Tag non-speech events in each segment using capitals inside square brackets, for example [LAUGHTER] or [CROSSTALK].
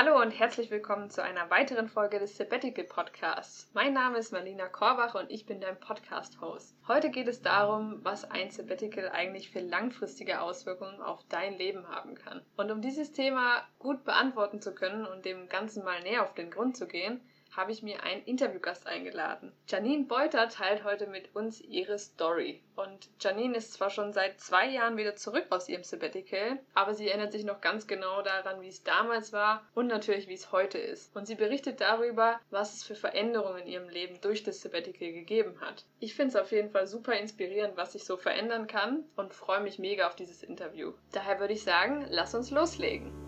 Hallo und herzlich willkommen zu einer weiteren Folge des Sabbatical Podcasts. Mein Name ist Marlina Korbach und ich bin dein Podcast-Host. Heute geht es darum, was ein Sabbatical eigentlich für langfristige Auswirkungen auf dein Leben haben kann. Und um dieses Thema gut beantworten zu können und dem Ganzen mal näher auf den Grund zu gehen, habe ich mir einen Interviewgast eingeladen. Janine Beuter teilt heute mit uns ihre Story. Und Janine ist zwar schon seit zwei Jahren wieder zurück aus ihrem Sabbatical, aber sie erinnert sich noch ganz genau daran, wie es damals war und natürlich, wie es heute ist. Und sie berichtet darüber, was es für Veränderungen in ihrem Leben durch das Sabbatical gegeben hat. Ich finde es auf jeden Fall super inspirierend, was sich so verändern kann und freue mich mega auf dieses Interview. Daher würde ich sagen, lass uns loslegen.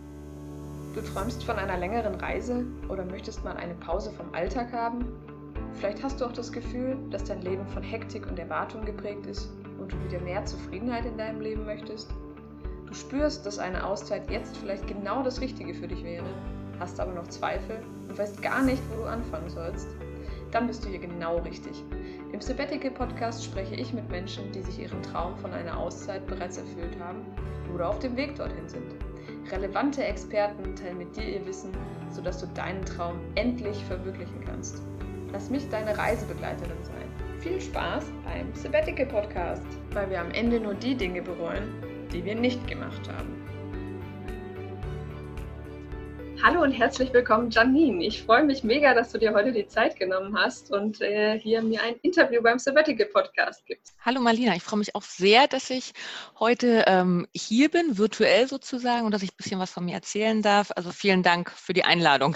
Du träumst von einer längeren Reise oder möchtest mal eine Pause vom Alltag haben? Vielleicht hast du auch das Gefühl, dass dein Leben von Hektik und Erwartung geprägt ist und du wieder mehr Zufriedenheit in deinem Leben möchtest? Du spürst, dass eine Auszeit jetzt vielleicht genau das Richtige für dich wäre, hast aber noch Zweifel und weißt gar nicht, wo du anfangen sollst? Dann bist du hier genau richtig. Im Sabbatical Podcast spreche ich mit Menschen, die sich ihren Traum von einer Auszeit bereits erfüllt haben oder auf dem Weg dorthin sind. Relevante Experten teilen mit dir ihr Wissen, sodass du deinen Traum endlich verwirklichen kannst. Lass mich deine Reisebegleiterin sein. Viel Spaß beim Sabbatical Podcast, weil wir am Ende nur die Dinge bereuen, die wir nicht gemacht haben. Hallo und herzlich willkommen, Janine. Ich freue mich mega, dass du dir heute die Zeit genommen hast und äh, hier mir ein Interview beim Sabbatical Podcast gibst. Hallo Marlina, ich freue mich auch sehr, dass ich heute ähm, hier bin, virtuell sozusagen, und dass ich ein bisschen was von mir erzählen darf. Also vielen Dank für die Einladung.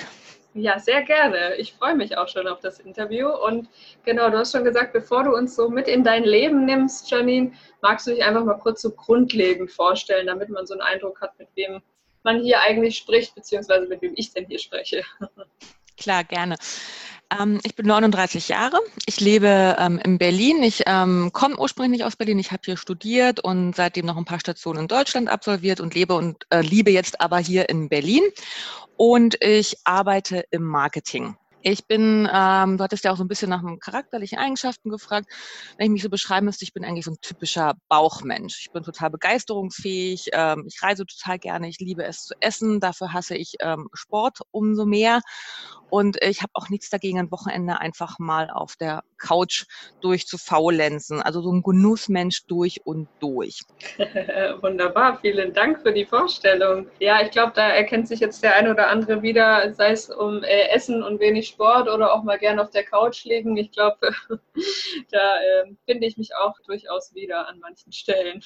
Ja, sehr gerne. Ich freue mich auch schon auf das Interview. Und genau, du hast schon gesagt, bevor du uns so mit in dein Leben nimmst, Janine, magst du dich einfach mal kurz so grundlegend vorstellen, damit man so einen Eindruck hat, mit wem man hier eigentlich spricht, beziehungsweise mit wem ich denn hier spreche. Klar, gerne. Ähm, ich bin 39 Jahre. Ich lebe ähm, in Berlin. Ich ähm, komme ursprünglich aus Berlin. Ich habe hier studiert und seitdem noch ein paar Stationen in Deutschland absolviert und lebe und äh, liebe jetzt aber hier in Berlin. Und ich arbeite im Marketing. Ich bin, ähm, du hattest ja auch so ein bisschen nach charakterlichen Eigenschaften gefragt. Wenn ich mich so beschreiben müsste, ich bin eigentlich so ein typischer Bauchmensch. Ich bin total begeisterungsfähig, ähm, ich reise total gerne, ich liebe es zu essen, dafür hasse ich ähm, Sport umso mehr. Und ich habe auch nichts dagegen, ein Wochenende einfach mal auf der Couch durchzufaulenzen. Also so ein Genussmensch durch und durch. [LAUGHS] Wunderbar, vielen Dank für die Vorstellung. Ja, ich glaube, da erkennt sich jetzt der eine oder andere wieder, sei es um äh, Essen und wenig Sport oder auch mal gerne auf der Couch liegen. Ich glaube, [LAUGHS] da äh, finde ich mich auch durchaus wieder an manchen Stellen.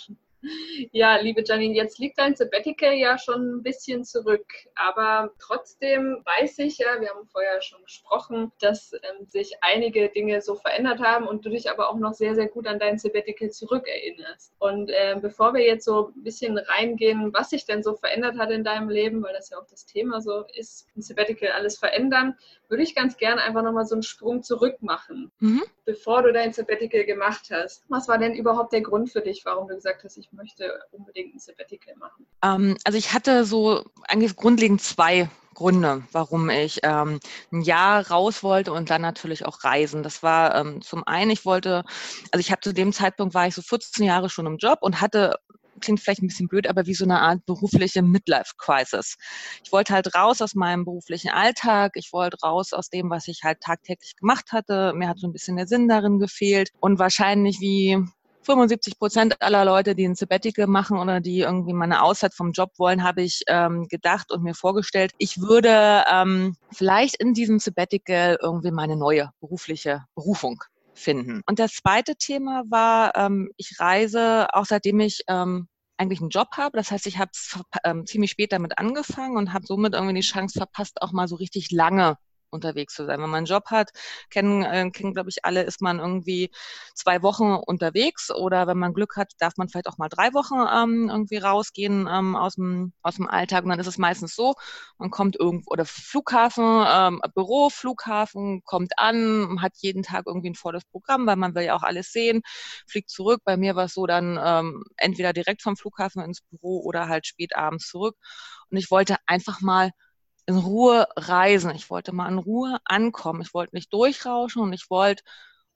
Ja, liebe Janine, jetzt liegt dein Sabbatical ja schon ein bisschen zurück, aber trotzdem weiß ich ja, wir haben vorher schon gesprochen, dass ähm, sich einige Dinge so verändert haben und du dich aber auch noch sehr, sehr gut an dein Sabbatical zurückerinnerst. Und äh, bevor wir jetzt so ein bisschen reingehen, was sich denn so verändert hat in deinem Leben, weil das ja auch das Thema so ist, ein Sabbatical alles verändern, würde ich ganz gerne einfach nochmal so einen Sprung zurück machen, mhm. bevor du dein Sabbatical gemacht hast. Was war denn überhaupt der Grund für dich, warum du gesagt hast, ich möchte unbedingt ein Sabbatical machen? Ähm, also ich hatte so eigentlich grundlegend zwei Gründe, warum ich ähm, ein Jahr raus wollte und dann natürlich auch reisen. Das war ähm, zum einen, ich wollte, also ich habe zu dem Zeitpunkt war ich so 14 Jahre schon im Job und hatte klingt vielleicht ein bisschen blöd, aber wie so eine Art berufliche Midlife-Crisis. Ich wollte halt raus aus meinem beruflichen Alltag, ich wollte raus aus dem, was ich halt tagtäglich gemacht hatte. Mir hat so ein bisschen der Sinn darin gefehlt und wahrscheinlich wie 75 Prozent aller Leute, die ein Sabbatical machen oder die irgendwie mal eine Auszeit vom Job wollen, habe ich ähm, gedacht und mir vorgestellt, ich würde ähm, vielleicht in diesem Sabbatical irgendwie meine neue berufliche Berufung finden. Und das zweite Thema war, ähm, ich reise, auch seitdem ich ähm, eigentlich einen Job habe. Das heißt, ich habe ähm, ziemlich spät damit angefangen und habe somit irgendwie die Chance verpasst, auch mal so richtig lange unterwegs zu sein. Wenn man einen Job hat, kennen, äh, kennen glaube ich, alle, ist man irgendwie zwei Wochen unterwegs oder wenn man Glück hat, darf man vielleicht auch mal drei Wochen ähm, irgendwie rausgehen ähm, aus, dem, aus dem Alltag. Und dann ist es meistens so, man kommt irgendwo, oder Flughafen, ähm, Büro, Flughafen, kommt an, hat jeden Tag irgendwie ein volles Programm, weil man will ja auch alles sehen, fliegt zurück. Bei mir war es so dann ähm, entweder direkt vom Flughafen ins Büro oder halt spät abends zurück. Und ich wollte einfach mal in Ruhe reisen. Ich wollte mal in Ruhe ankommen. Ich wollte nicht durchrauschen und ich wollte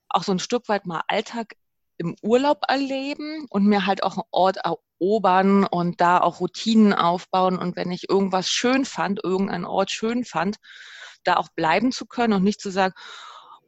auch so ein Stück weit mal Alltag im Urlaub erleben und mir halt auch einen Ort erobern und da auch Routinen aufbauen. Und wenn ich irgendwas schön fand, irgendeinen Ort schön fand, da auch bleiben zu können und nicht zu sagen,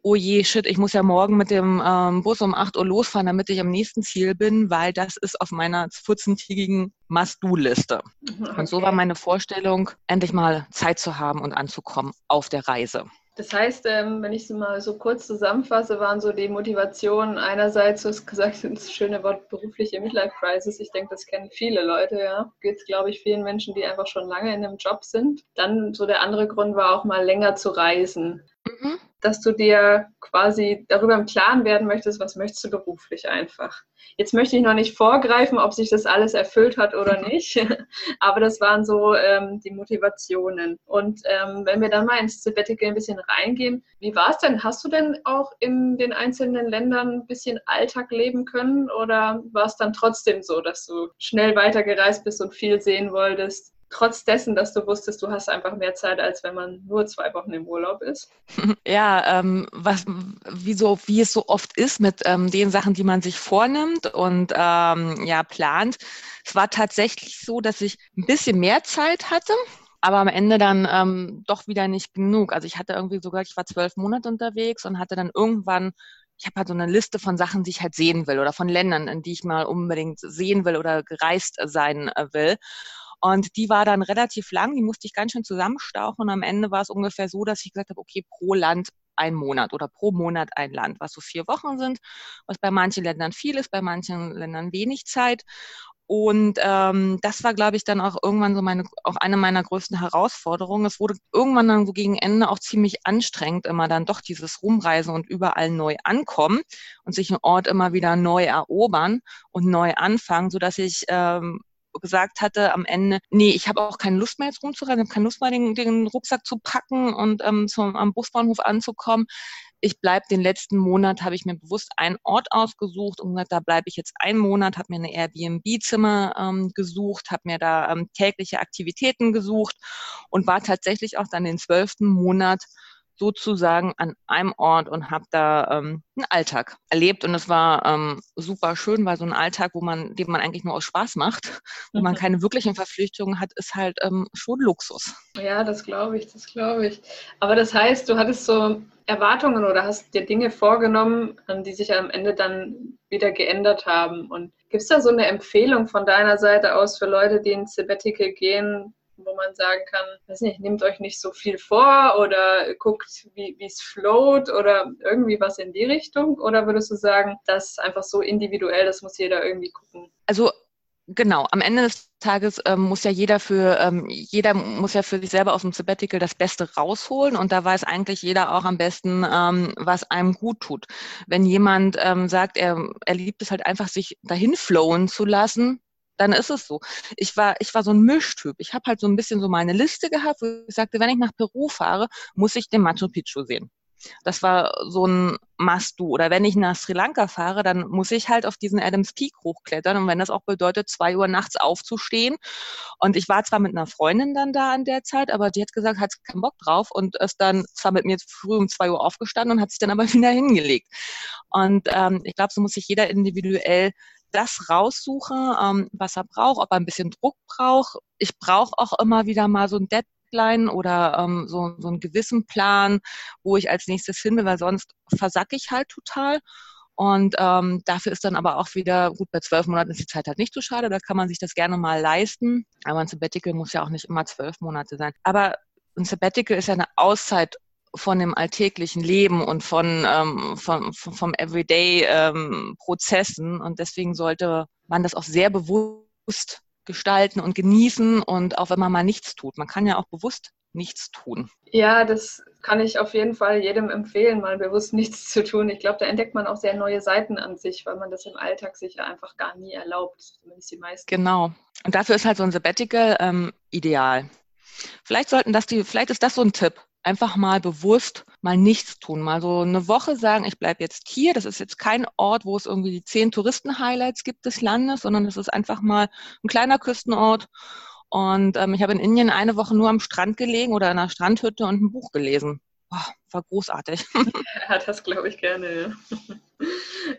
oh je, shit, ich muss ja morgen mit dem ähm, Bus um 8 Uhr losfahren, damit ich am nächsten Ziel bin, weil das ist auf meiner 14-tägigen Must-Do-Liste. Okay. Und so war meine Vorstellung, endlich mal Zeit zu haben und anzukommen auf der Reise. Das heißt, ähm, wenn ich es mal so kurz zusammenfasse, waren so die Motivationen einerseits, du hast gesagt, [LAUGHS] das schöne Wort berufliche Midlife-Crisis. Ich denke, das kennen viele Leute, ja. Geht es, glaube ich, vielen Menschen, die einfach schon lange in einem Job sind. Dann so der andere Grund war auch mal länger zu reisen. Mhm dass du dir quasi darüber im Klaren werden möchtest, was möchtest du beruflich einfach. Jetzt möchte ich noch nicht vorgreifen, ob sich das alles erfüllt hat oder mhm. nicht, [LAUGHS] aber das waren so ähm, die Motivationen. Und ähm, wenn wir dann mal ins Sabbatical ein bisschen reingehen, wie war es denn? Hast du denn auch in den einzelnen Ländern ein bisschen Alltag leben können oder war es dann trotzdem so, dass du schnell weitergereist bist und viel sehen wolltest? Trotz dessen, dass du wusstest, du hast einfach mehr Zeit, als wenn man nur zwei Wochen im Urlaub ist? [LAUGHS] Ja, ähm, was, wie, so, wie es so oft ist mit ähm, den Sachen, die man sich vornimmt und ähm, ja, plant. Es war tatsächlich so, dass ich ein bisschen mehr Zeit hatte, aber am Ende dann ähm, doch wieder nicht genug. Also ich hatte irgendwie sogar, ich war zwölf Monate unterwegs und hatte dann irgendwann ich habe halt so eine Liste von Sachen, die ich halt sehen will oder von Ländern, in die ich mal unbedingt sehen will oder gereist sein äh, will. Und die war dann relativ lang, die musste ich ganz schön zusammenstauchen. Und am Ende war es ungefähr so, dass ich gesagt habe, okay, pro Land ein Monat oder pro Monat ein Land, was so vier Wochen sind, was bei manchen Ländern viel ist, bei manchen Ländern wenig Zeit. Und ähm, das war, glaube ich, dann auch irgendwann so meine, auch eine meiner größten Herausforderungen. Es wurde irgendwann dann so gegen Ende auch ziemlich anstrengend, immer dann doch dieses Rumreisen und überall neu ankommen und sich einen Ort immer wieder neu erobern und neu anfangen, so dass ich ähm, gesagt hatte am Ende, nee, ich habe auch keine Lust mehr jetzt rumzureisen, ich habe keine Lust mehr, den, den Rucksack zu packen und ähm, zum, am Busbahnhof anzukommen. Ich bleibe den letzten Monat, habe ich mir bewusst einen Ort ausgesucht und gesagt, da bleibe ich jetzt einen Monat, habe mir eine Airbnb-Zimmer ähm, gesucht, habe mir da ähm, tägliche Aktivitäten gesucht und war tatsächlich auch dann den zwölften Monat sozusagen an einem Ort und habe da ähm, einen Alltag erlebt und es war ähm, super schön, weil so ein Alltag, wo man, den man eigentlich nur aus Spaß macht, wo man mhm. keine wirklichen Verpflichtungen hat, ist halt ähm, schon Luxus. Ja, das glaube ich, das glaube ich. Aber das heißt, du hattest so Erwartungen oder hast dir Dinge vorgenommen, die sich am Ende dann wieder geändert haben. Und gibt es da so eine Empfehlung von deiner Seite aus für Leute, die ins Sabbatical gehen, wo man sagen kann, weiß nicht, nehmt euch nicht so viel vor oder guckt, wie es float oder irgendwie was in die Richtung? Oder würdest du sagen, das ist einfach so individuell, das muss jeder irgendwie gucken? Also Genau, am Ende des Tages ähm, muss ja jeder für ähm, jeder muss ja für sich selber aus dem Sabbatical das Beste rausholen und da weiß eigentlich jeder auch am besten, ähm, was einem gut tut. Wenn jemand ähm, sagt, er, er liebt es halt einfach, sich dahin flowen zu lassen, dann ist es so. Ich war, ich war so ein Mischtyp. Ich habe halt so ein bisschen so meine Liste gehabt, wo ich sagte, wenn ich nach Peru fahre, muss ich den Machu Picchu sehen. Das war so ein Must-Do. Oder wenn ich nach Sri Lanka fahre, dann muss ich halt auf diesen Adams Peak hochklettern. Und wenn das auch bedeutet, zwei Uhr nachts aufzustehen. Und ich war zwar mit einer Freundin dann da an der Zeit, aber die hat gesagt, hat keinen Bock drauf und ist dann zwar mit mir früh um zwei Uhr aufgestanden und hat sich dann aber [LAUGHS] wieder hingelegt. Und ähm, ich glaube, so muss sich jeder individuell das raussuche, ähm, was er braucht, ob er ein bisschen Druck braucht. Ich brauche auch immer wieder mal so ein Deadline oder ähm, so, so einen gewissen Plan, wo ich als nächstes hin will, weil sonst versacke ich halt total. Und ähm, dafür ist dann aber auch wieder, gut, bei zwölf Monaten ist die Zeit halt nicht so schade, da kann man sich das gerne mal leisten. Aber ein Sabbatical muss ja auch nicht immer zwölf Monate sein. Aber ein Sabbatical ist ja eine Auszeit von dem alltäglichen Leben und von, ähm, vom, vom Everyday-Prozessen. Ähm, und deswegen sollte man das auch sehr bewusst gestalten und genießen und auch wenn man mal nichts tut. Man kann ja auch bewusst nichts tun. Ja, das kann ich auf jeden Fall jedem empfehlen, mal bewusst nichts zu tun. Ich glaube, da entdeckt man auch sehr neue Seiten an sich, weil man das im Alltag sich einfach gar nie erlaubt, zumindest die meisten. Genau. Und dafür ist halt so ein Sabbatical ähm, ideal. Vielleicht sollten das die, vielleicht ist das so ein Tipp einfach mal bewusst mal nichts tun. Mal so eine Woche sagen, ich bleibe jetzt hier. Das ist jetzt kein Ort, wo es irgendwie die zehn Touristen-Highlights gibt des Landes, sondern es ist einfach mal ein kleiner Küstenort. Und ähm, ich habe in Indien eine Woche nur am Strand gelegen oder in einer Strandhütte und ein Buch gelesen. Oh, war großartig. [LAUGHS] Ja, das glaube ich gerne. [LAUGHS]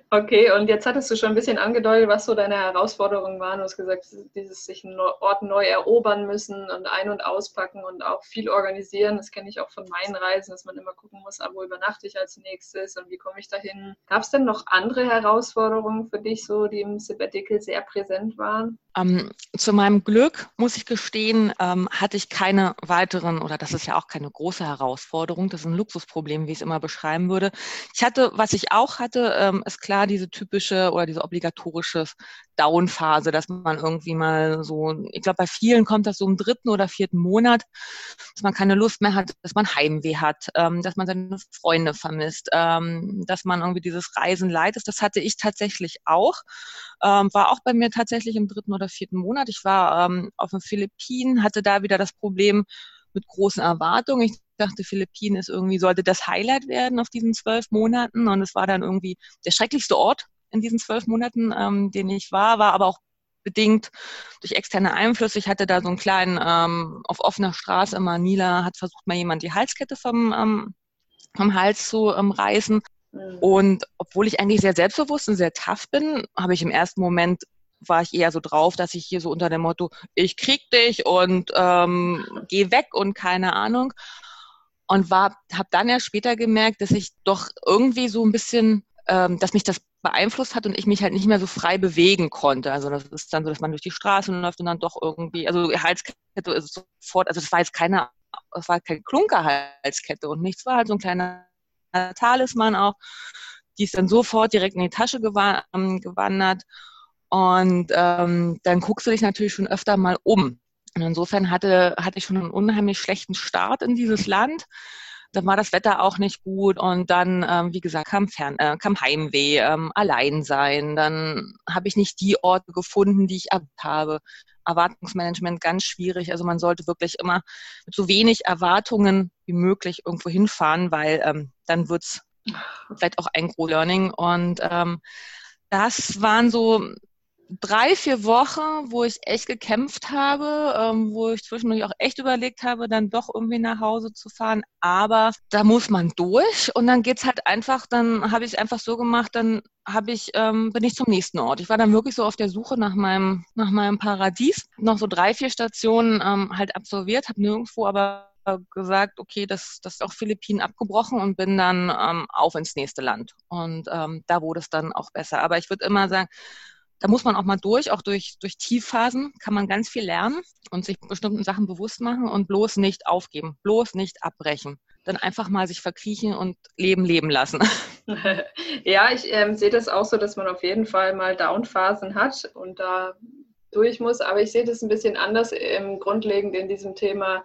Okay, und jetzt hattest du schon ein bisschen angedeutet, was so deine Herausforderungen waren. Du hast gesagt, dieses sich einen Ort neu erobern müssen und ein- und auspacken und auch viel organisieren. Das kenne ich auch von meinen Reisen, dass man immer gucken muss, ah, wo übernachte ich als nächstes und wie komme ich dahin. Gab es denn noch andere Herausforderungen für dich, so die im Sabbatical sehr präsent waren? Ähm, zu meinem Glück, muss ich gestehen, ähm, hatte ich keine weiteren, oder das ist ja auch keine große Herausforderung, das ist ein Luxusproblem, wie ich es immer beschreiben würde. Ich hatte, was ich auch hatte, ähm, ist klar diese typische oder diese obligatorische Down-Phase, dass man irgendwie mal so, ich glaube, bei vielen kommt das so im dritten oder vierten Monat, dass man keine Lust mehr hat, dass man Heimweh hat, ähm, dass man seine Freunde vermisst, ähm, dass man irgendwie dieses Reisen leid ist. Das hatte ich tatsächlich auch. Ähm, war auch bei mir tatsächlich im dritten oder vierten Monat. Ich war ähm, auf den Philippinen, hatte da wieder das Problem mit großen Erwartungen. Ich dachte, Philippinen ist irgendwie, sollte das Highlight werden auf diesen zwölf Monaten. Und es war dann irgendwie der schrecklichste Ort in diesen zwölf Monaten, ähm, den ich war, war aber auch bedingt durch externe Einflüsse. Ich hatte da so einen kleinen, ähm, auf offener Straße in Manila, hat versucht mal jemand die Halskette vom, ähm, vom Hals zu ähm, reißen. Mhm. Und obwohl ich eigentlich sehr selbstbewusst und sehr tough bin, habe ich im ersten Moment war ich eher so drauf, dass ich hier so unter dem Motto, ich krieg dich und ähm, geh weg und keine Ahnung. Und habe dann ja später gemerkt, dass ich doch irgendwie so ein bisschen, ähm, dass mich das beeinflusst hat und ich mich halt nicht mehr so frei bewegen konnte. Also das ist dann so, dass man durch die Straßen läuft und dann doch irgendwie, also Halskette ist sofort, also das war jetzt keine, das war keine Klunkerhalskette und nichts, war halt so ein kleiner Talisman auch. Die ist dann sofort direkt in die Tasche ähm, gewandert. Und ähm, dann guckst du dich natürlich schon öfter mal um. Und insofern hatte, hatte ich schon einen unheimlich schlechten Start in dieses Land. Dann war das Wetter auch nicht gut und dann, ähm, wie gesagt, kam, Fern, äh, kam Heimweh, ähm, Alleinsein. Dann habe ich nicht die Orte gefunden, die ich habe. Erwartungsmanagement ganz schwierig. Also man sollte wirklich immer mit so wenig Erwartungen wie möglich irgendwo hinfahren, weil ähm, dann wird's vielleicht auch ein Gro-Learning. Und ähm, das waren so drei, vier Wochen, wo ich echt gekämpft habe, ähm, wo ich zwischendurch auch echt überlegt habe, dann doch irgendwie nach Hause zu fahren. Aber da muss man durch und dann geht's halt einfach, dann habe ich es einfach so gemacht, dann habe ich, ähm, bin ich zum nächsten Ort. Ich war dann wirklich so auf der Suche nach meinem, nach meinem Paradies. Noch so drei, vier Stationen ähm, halt absolviert, habe nirgendwo aber gesagt, okay, das, das ist auch Philippinen abgebrochen und bin dann ähm, auf ins nächste Land. Und ähm, da wurde es dann auch besser. Aber ich würde immer sagen, da muss man auch mal durch, auch durch, durch Tiefphasen kann man ganz viel lernen und sich bestimmten Sachen bewusst machen und bloß nicht aufgeben, bloß nicht abbrechen. Dann einfach mal sich verkriechen und Leben leben lassen. [LAUGHS] [LAUGHS] Ja, ich ähm, sehe das auch so, dass man auf jeden Fall mal Downphasen hat und da durch muss. Aber ich sehe das ein bisschen anders im Grundlegend in diesem Thema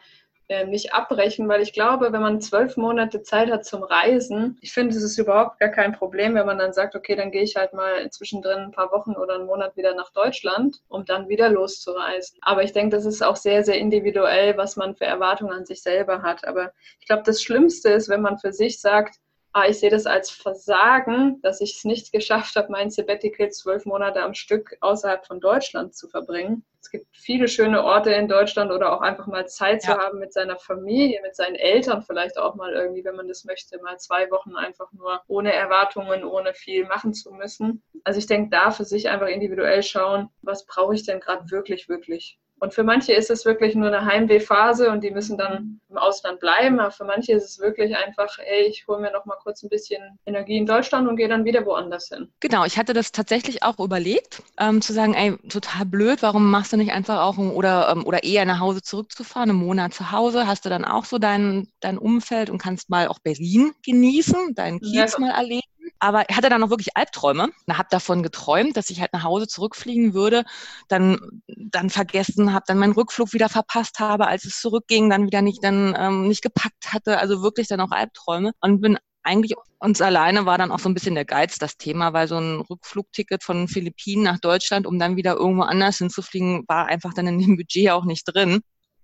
äh, nicht abbrechen, weil ich glaube, wenn man zwölf Monate Zeit hat zum Reisen, ich finde, es ist überhaupt gar kein Problem, wenn man dann sagt, okay, dann gehe ich halt mal zwischendrin ein paar Wochen oder einen Monat wieder nach Deutschland, um dann wieder loszureisen. Aber ich denke, das ist auch sehr, sehr individuell, was man für Erwartungen an sich selber hat. Aber ich glaube, das Schlimmste ist, wenn man für sich sagt, ah, ich sehe das als Versagen, dass ich es nicht geschafft habe, mein Sabbatical zwölf Monate am Stück außerhalb von Deutschland zu verbringen. Es gibt viele schöne Orte in Deutschland oder auch einfach mal Zeit ja. zu haben mit seiner Familie, mit seinen Eltern vielleicht auch mal irgendwie, wenn man das möchte, mal zwei Wochen einfach nur ohne Erwartungen, ohne viel machen zu müssen. Also ich denke, da für sich einfach individuell schauen, was brauche ich denn gerade wirklich, wirklich. Und für manche ist es wirklich nur eine Heimwehphase und die müssen dann im Ausland bleiben. Aber für manche ist es wirklich einfach, ey, ich hole mir noch mal kurz ein bisschen Energie in Deutschland und gehe dann wieder woanders hin. Genau, ich hatte das tatsächlich auch überlegt, ähm, zu sagen, ey, total blöd, warum machst du nicht einfach auch oder, ähm, oder eher nach Hause zurückzufahren, einen Monat zu Hause, hast du dann auch so dein, dein Umfeld und kannst mal auch Berlin genießen, deinen Kiez ja. mal erleben. Aber ich hatte dann auch wirklich Albträume. Ich habe davon geträumt, dass ich halt nach Hause zurückfliegen würde, dann, dann vergessen habe, dann meinen Rückflug wieder verpasst habe, als es zurückging, dann wieder nicht, dann ähm, nicht gepackt hatte. Also wirklich dann auch Albträume. Und bin eigentlich uns alleine war dann auch so ein bisschen der Geiz das Thema, weil so ein Rückflugticket von Philippinen nach Deutschland, um dann wieder irgendwo anders hinzufliegen, war einfach dann in dem Budget auch nicht drin.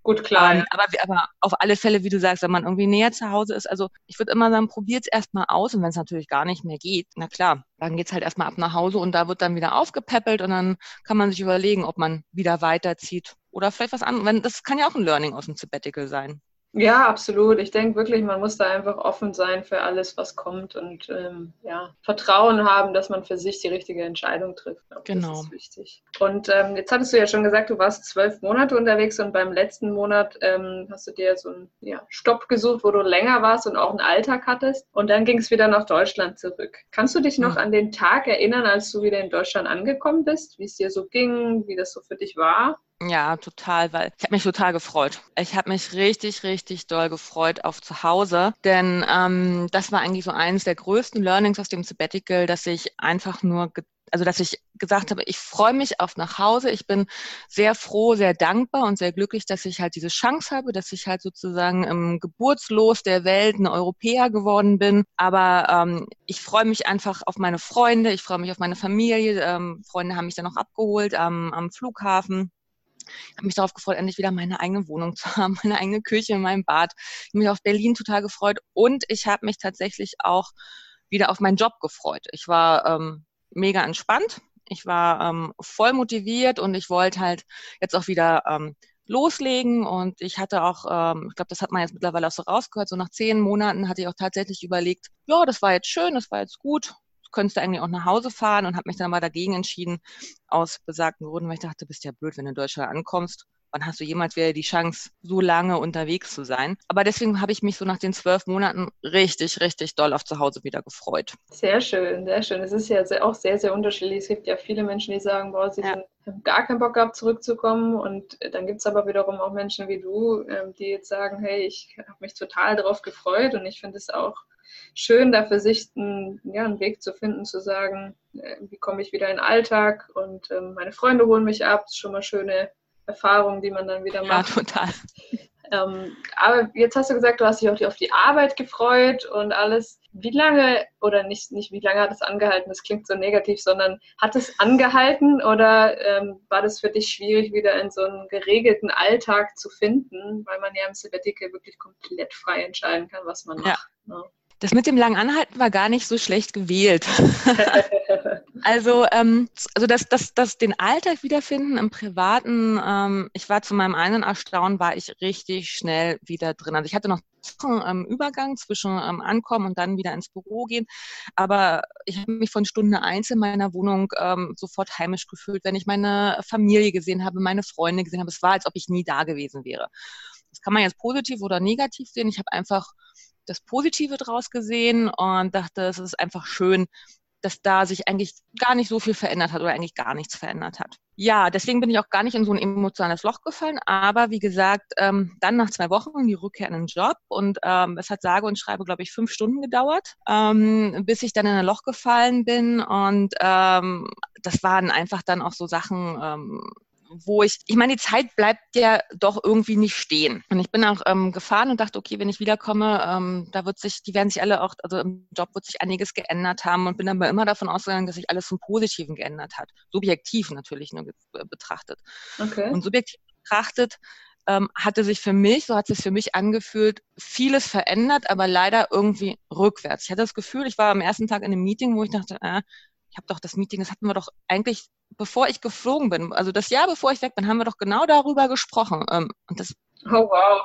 Gut, klar. Ähm, aber, aber auf alle Fälle, wie du sagst, wenn man irgendwie näher zu Hause ist, also ich würde immer sagen, probiert es erstmal aus und wenn es natürlich gar nicht mehr geht, na klar, dann geht's halt erstmal ab nach Hause und da wird dann wieder aufgepäppelt und dann kann man sich überlegen, ob man wieder weiterzieht oder vielleicht was anderes. Das kann ja auch ein Learning aus dem Sabbatical sein. Ja, absolut. Ich denke wirklich, man muss da einfach offen sein für alles, was kommt und ähm, ja, Vertrauen haben, dass man für sich die richtige Entscheidung trifft. genau. Das ist wichtig. Und ähm, jetzt hattest du ja schon gesagt, du warst zwölf Monate unterwegs und beim letzten Monat ähm, hast du dir so einen ja, Stopp gesucht, wo du länger warst und auch einen Alltag hattest. Und dann ging es wieder nach Deutschland zurück. Kannst du dich noch mhm. an den Tag erinnern, als du wieder in Deutschland angekommen bist, wie es dir so ging, wie das so für dich war? Ja, total, weil ich habe mich total gefreut. Ich habe mich richtig, richtig doll gefreut auf zu Hause, denn ähm, das war eigentlich so eines der größten Learnings aus dem Sabbatical, dass ich einfach nur also dass ich gesagt habe, ich freue mich auf nach Hause. Ich bin sehr froh, sehr dankbar und sehr glücklich, dass ich halt diese Chance habe, dass ich halt sozusagen im Geburtslos der Welt eine Europäer geworden bin. Aber ähm, ich freue mich einfach auf meine Freunde, ich freue mich auf meine Familie. Ähm, Freunde haben mich dann auch abgeholt am, am Flughafen. Ich habe mich darauf gefreut, endlich wieder meine eigene Wohnung zu [LAUGHS] haben, meine eigene Küche in meinem Bad. Ich habe mich auf Berlin total gefreut und ich habe mich tatsächlich auch wieder auf meinen Job gefreut. Ich war ähm, mega entspannt. Ich war ähm, voll motiviert und ich wollte halt jetzt auch wieder ähm, loslegen und ich hatte auch, ähm, ich glaube, das hat man jetzt mittlerweile auch so rausgehört, so nach zehn Monaten hatte ich auch tatsächlich überlegt, ja, das war jetzt schön, das war jetzt gut, könntest du eigentlich auch nach Hause fahren und habe mich dann mal dagegen entschieden, aus besagten Gründen, weil ich dachte, bist ja blöd, wenn du in Deutschland ankommst. Wann hast du jemals wieder die Chance, so lange unterwegs zu sein? Aber deswegen habe ich mich so nach den zwölf Monaten richtig, richtig doll auf zu Hause wieder gefreut. Sehr schön, sehr schön. Es ist ja auch sehr, sehr unterschiedlich. Es gibt ja viele Menschen, die sagen, boah, sie ja. haben gar keinen Bock gehabt, zurückzukommen. Und dann gibt es aber wiederum auch Menschen wie du, ähm, die jetzt sagen, hey, ich habe mich total darauf gefreut und ich finde es auch schön, da für sich einen, ja, einen Weg zu finden, zu sagen, äh, wie komme ich wieder in den Alltag und ähm, meine Freunde holen mich ab. Das ist schon mal schöne Erfahrung, die man dann wieder macht. Ja, total. Ähm, aber jetzt hast du gesagt, du hast dich auch auf die Arbeit gefreut und alles. Wie lange, oder nicht, nicht wie lange hat es angehalten, das klingt so negativ, sondern hat es angehalten oder ähm, war das für dich schwierig, wieder in so einen geregelten Alltag zu finden, weil man ja im Sabbatical wirklich komplett frei entscheiden kann, was man macht. Ja. Ne? Das mit dem langen Anhalten war gar nicht so schlecht gewählt. [LAUGHS] also, ähm, also das, das, das den Alltag wiederfinden im Privaten, ähm, ich war zu meinem einen Erstaunen, war ich richtig schnell wieder drin. Also ich hatte noch einen ähm, Übergang zwischen ähm, Ankommen und dann wieder ins Büro gehen. Aber ich habe mich von Stunde eins in meiner Wohnung ähm, sofort heimisch gefühlt, wenn ich meine Familie gesehen habe, meine Freunde gesehen habe. Es war, als ob ich nie da gewesen wäre. Das kann man jetzt positiv oder negativ sehen. Ich habe einfach das Positive draus gesehen und dachte, es ist einfach schön, dass da sich eigentlich gar nicht so viel verändert hat oder eigentlich gar nichts verändert hat. Ja, deswegen bin ich auch gar nicht in so ein emotionales Loch gefallen. Aber wie gesagt, ähm, dann nach zwei Wochen die Rückkehr in den Job und ähm, es hat sage und schreibe, glaube ich, fünf Stunden gedauert, ähm, bis ich dann in ein Loch gefallen bin. Und ähm, das waren einfach dann auch so Sachen, ähm, wo ich, ich meine, die Zeit bleibt ja doch irgendwie nicht stehen. Und ich bin auch ähm, gefahren und dachte, okay, wenn ich wiederkomme, ähm, da wird sich, die werden sich alle auch, also im Job wird sich einiges geändert haben und bin aber immer davon ausgegangen, dass sich alles zum Positiven geändert hat. Subjektiv natürlich nur betrachtet. Okay. Und subjektiv betrachtet ähm, hatte sich für mich, so hat es sich für mich angefühlt, vieles verändert, aber leider irgendwie rückwärts. Ich hatte das Gefühl, ich war am ersten Tag in einem Meeting, wo ich dachte, äh, ich habe doch das Meeting, das hatten wir doch eigentlich, bevor ich geflogen bin, also das Jahr bevor ich weg bin, haben wir doch genau darüber gesprochen. Ähm, und das, oh wow.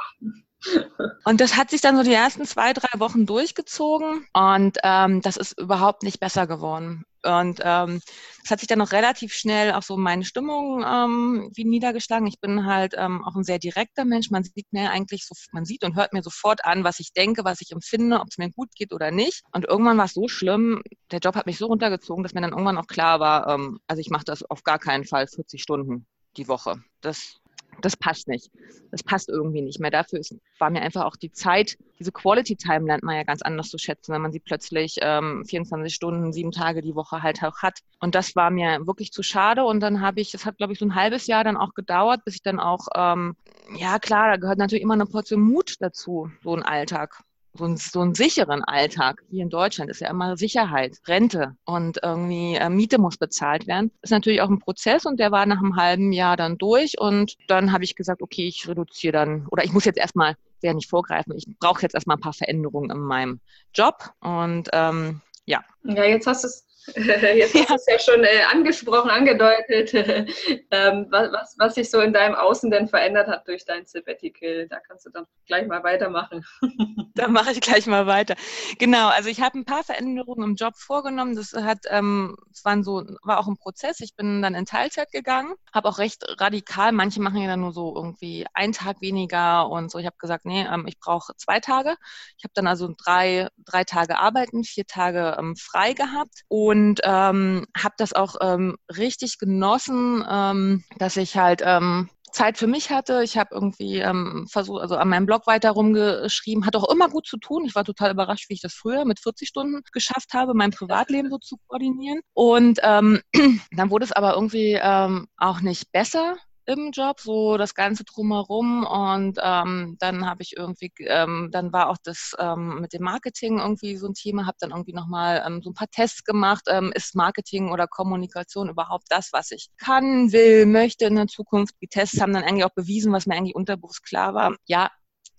Und das hat sich dann so die ersten zwei, drei Wochen durchgezogen und ähm, das ist überhaupt nicht besser geworden. Und ähm, das hat sich dann noch relativ schnell auf so meine Stimmung ähm, wie niedergeschlagen. Ich bin halt ähm, auch ein sehr direkter Mensch. Man sieht mir eigentlich so, man sieht und hört mir sofort an, was ich denke, was ich empfinde, ob es mir gut geht oder nicht. Und irgendwann war es so schlimm, der Job hat mich so runtergezogen, dass mir dann irgendwann auch klar war, ähm, also ich mache das auf gar keinen Fall 40 Stunden die Woche. Das das passt nicht. Das passt irgendwie nicht mehr. Dafür ist, war mir einfach auch die Zeit, diese Quality Time lernt man ja ganz anders zu schätzen, wenn man sie plötzlich ähm, 24 Stunden, sieben Tage die Woche halt auch hat. Und das war mir wirklich zu schade. Und dann habe ich, das hat glaube ich so ein halbes Jahr dann auch gedauert, bis ich dann auch, ähm, ja klar, da gehört natürlich immer eine Portion Mut dazu, so ein Alltag so, ein, so einen sicheren Alltag hier in Deutschland ist ja immer Sicherheit, Rente und irgendwie äh, Miete muss bezahlt werden. Ist natürlich auch ein Prozess und der war nach einem halben Jahr dann durch und dann habe ich gesagt, okay, ich reduziere dann oder ich muss jetzt erstmal, sehr nicht vorgreifen, ich brauche jetzt erstmal ein paar Veränderungen in meinem Job und ähm, ja. Ja, jetzt hast du es [LAUGHS] Jetzt hast du es ja schon äh, angesprochen, angedeutet, [LAUGHS] ähm, was, was, was sich so in deinem Außen denn verändert hat durch dein Sabbatical. Da kannst du dann gleich mal weitermachen. [LAUGHS] da mache ich gleich mal weiter. Genau, also ich habe ein paar Veränderungen im Job vorgenommen. Das hat, ähm, es waren so, war auch ein Prozess. Ich bin dann in Teilzeit gegangen, habe auch recht radikal. Manche machen ja dann nur so irgendwie einen Tag weniger und so. Ich habe gesagt, nee, ähm, ich brauche zwei Tage. Ich habe dann also drei, drei Tage arbeiten, vier Tage ähm, frei gehabt und ähm, habe das auch ähm, richtig genossen, ähm, dass ich halt ähm, Zeit für mich hatte. Ich habe irgendwie ähm, versucht, also an meinem Blog weiter rumgeschrieben, hat auch immer gut zu tun. Ich war total überrascht, wie ich das früher mit 40 Stunden geschafft habe, mein Privatleben so zu koordinieren. Und ähm, [CLEARS THROAT] dann wurde es aber irgendwie ähm, auch nicht besser im Job, so das Ganze drumherum. Und ähm, dann habe ich irgendwie, ähm, dann war auch das ähm, mit dem Marketing irgendwie so ein Thema, habe dann irgendwie nochmal ähm, so ein paar Tests gemacht. Ähm, ist Marketing oder Kommunikation überhaupt das, was ich kann, will, möchte in der Zukunft? Die Tests haben dann eigentlich auch bewiesen, was mir eigentlich unterbewusst klar war. Ja,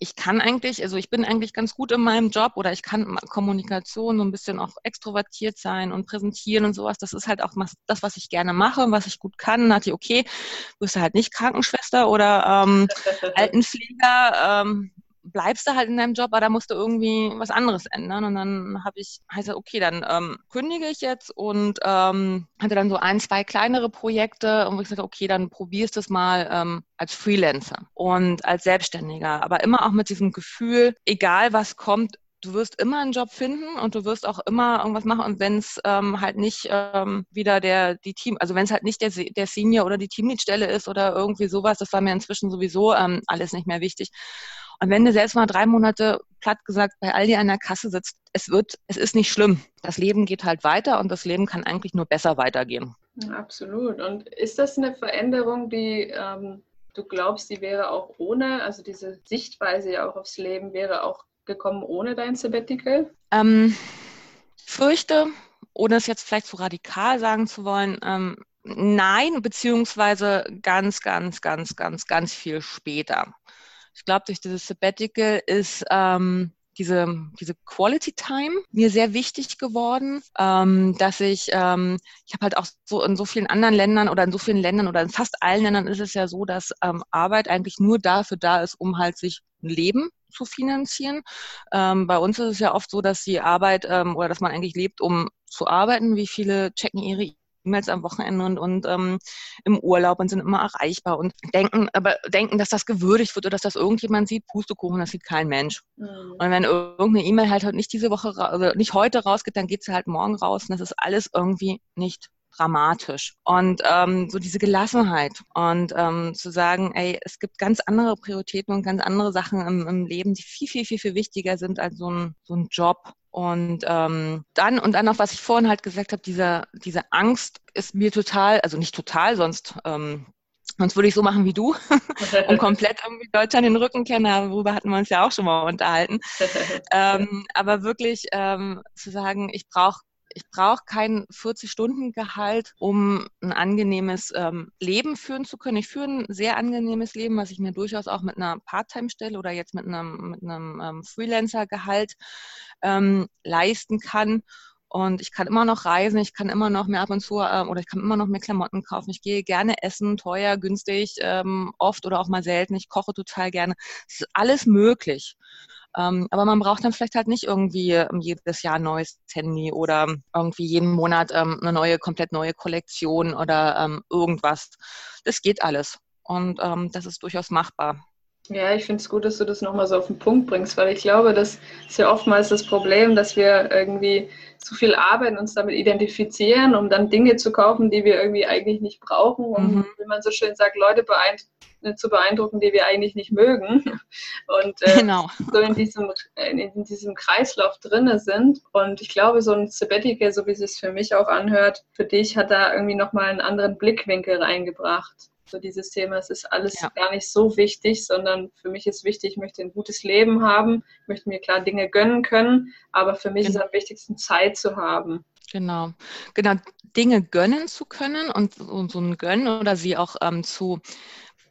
ich kann eigentlich, also ich bin eigentlich ganz gut in meinem Job oder ich kann Kommunikation so ein bisschen auch extrovertiert sein und präsentieren und sowas. Das ist halt auch das, was ich gerne mache und was ich gut kann. Dann hatte ich, okay, du bist halt nicht Krankenschwester oder ähm, [LAUGHS] Altenpfleger, ähm, bleibst du halt in deinem Job, aber da musst du irgendwie was anderes ändern. Und dann habe ich, heißt okay, dann ähm, kündige ich jetzt und ähm, hatte dann so ein, zwei kleinere Projekte und wo ich gesagt okay, dann probierst du es mal ähm, als Freelancer und als Selbstständiger, aber immer auch mit diesem Gefühl, egal was kommt, du wirst immer einen Job finden und du wirst auch immer irgendwas machen. Und wenn es ähm, halt nicht ähm, wieder der die Team, also wenn es halt nicht der, der Senior oder die Teamleadstelle ist oder irgendwie sowas, das war mir inzwischen sowieso ähm, alles nicht mehr wichtig. Wenn du selbst mal drei Monate platt gesagt bei Aldi an der Kasse sitzt, es wird, es ist nicht schlimm. Das Leben geht halt weiter und das Leben kann eigentlich nur besser weitergehen. Absolut. Und ist das eine Veränderung, die ähm, du glaubst, die wäre auch ohne, also diese Sichtweise ja auch aufs Leben wäre auch gekommen ohne dein Sabbatical? Ähm, fürchte, ohne es jetzt vielleicht so radikal sagen zu wollen, ähm, nein, beziehungsweise ganz, ganz, ganz, ganz, ganz viel später ich glaube, durch dieses Sabbatical ist ähm, diese, diese Quality Time mir sehr wichtig geworden, ähm, dass ich, ähm, ich habe halt auch so in so vielen anderen Ländern oder in so vielen Ländern oder in fast allen Ländern ist es ja so, dass ähm, Arbeit eigentlich nur dafür da ist, um halt sich ein Leben zu finanzieren. Ähm, bei uns ist es ja oft so, dass die Arbeit ähm, oder dass man eigentlich lebt, um zu arbeiten. Wie viele checken ihre E-Mails am Wochenende und, und ähm, im Urlaub und sind immer erreichbar und denken, aber denken, dass das gewürdigt wird oder dass das irgendjemand sieht, Pustekuchen, das sieht kein Mensch. Mhm. Und wenn irgendeine E-Mail halt nicht diese Woche, also nicht heute rausgeht, dann geht sie halt morgen raus und das ist alles irgendwie nicht dramatisch. Und ähm, so diese Gelassenheit und ähm, zu sagen, ey, es gibt ganz andere Prioritäten und ganz andere Sachen im, im Leben, die viel, viel, viel, viel wichtiger sind als so ein, so ein Job. Und ähm, dann, und dann noch, was ich vorhin halt gesagt habe, diese, diese Angst ist mir total, also nicht total, sonst, ähm, sonst würde ich so machen wie du und [LAUGHS] komplett irgendwie Deutschland den Rücken kennen, darüber hatten wir uns ja auch schon mal unterhalten. [LAUGHS] ähm, aber wirklich ähm, zu sagen, ich brauche ich brauche kein 40-Stunden-Gehalt, um ein angenehmes ähm, Leben führen zu können. Ich führe ein sehr angenehmes Leben, was ich mir durchaus auch mit einer Part-Time-Stelle oder jetzt mit einem, mit einem ähm, Freelancer-Gehalt ähm, leisten kann. Und ich kann immer noch reisen, ich kann immer noch mehr ab und zu äh, oder ich kann immer noch mehr Klamotten kaufen. Ich gehe gerne essen, teuer, günstig, ähm, oft oder auch mal selten. Ich koche total gerne. Es ist alles möglich. Ähm, aber man braucht dann vielleicht halt nicht irgendwie ähm, jedes Jahr ein neues Handy oder irgendwie jeden Monat ähm, eine neue, komplett neue Kollektion oder ähm, irgendwas. Das geht alles. Und ähm, das ist durchaus machbar. Ja, ich finde es gut, dass du das nochmal so auf den Punkt bringst, weil ich glaube, das ist ja oftmals das Problem, dass wir irgendwie zu viel arbeiten, uns damit identifizieren, um dann Dinge zu kaufen, die wir irgendwie eigentlich nicht brauchen, um, mhm. wie man so schön sagt, Leute beeindrucken zu beeindrucken, die wir eigentlich nicht mögen. [LAUGHS] Und äh, genau. so in diesem, in diesem Kreislauf drinne sind. Und ich glaube, so ein Sabbatical, so wie es sich für mich auch anhört, für dich hat da irgendwie nochmal einen anderen Blickwinkel reingebracht. So dieses Thema, es ist alles ja. gar nicht so wichtig, sondern für mich ist wichtig, ich möchte ein gutes Leben haben, möchte mir klar Dinge gönnen können, aber für mich genau. ist am wichtigsten Zeit zu haben. Genau, genau, Dinge gönnen zu können und, und so ein Gönnen oder sie auch ähm, zu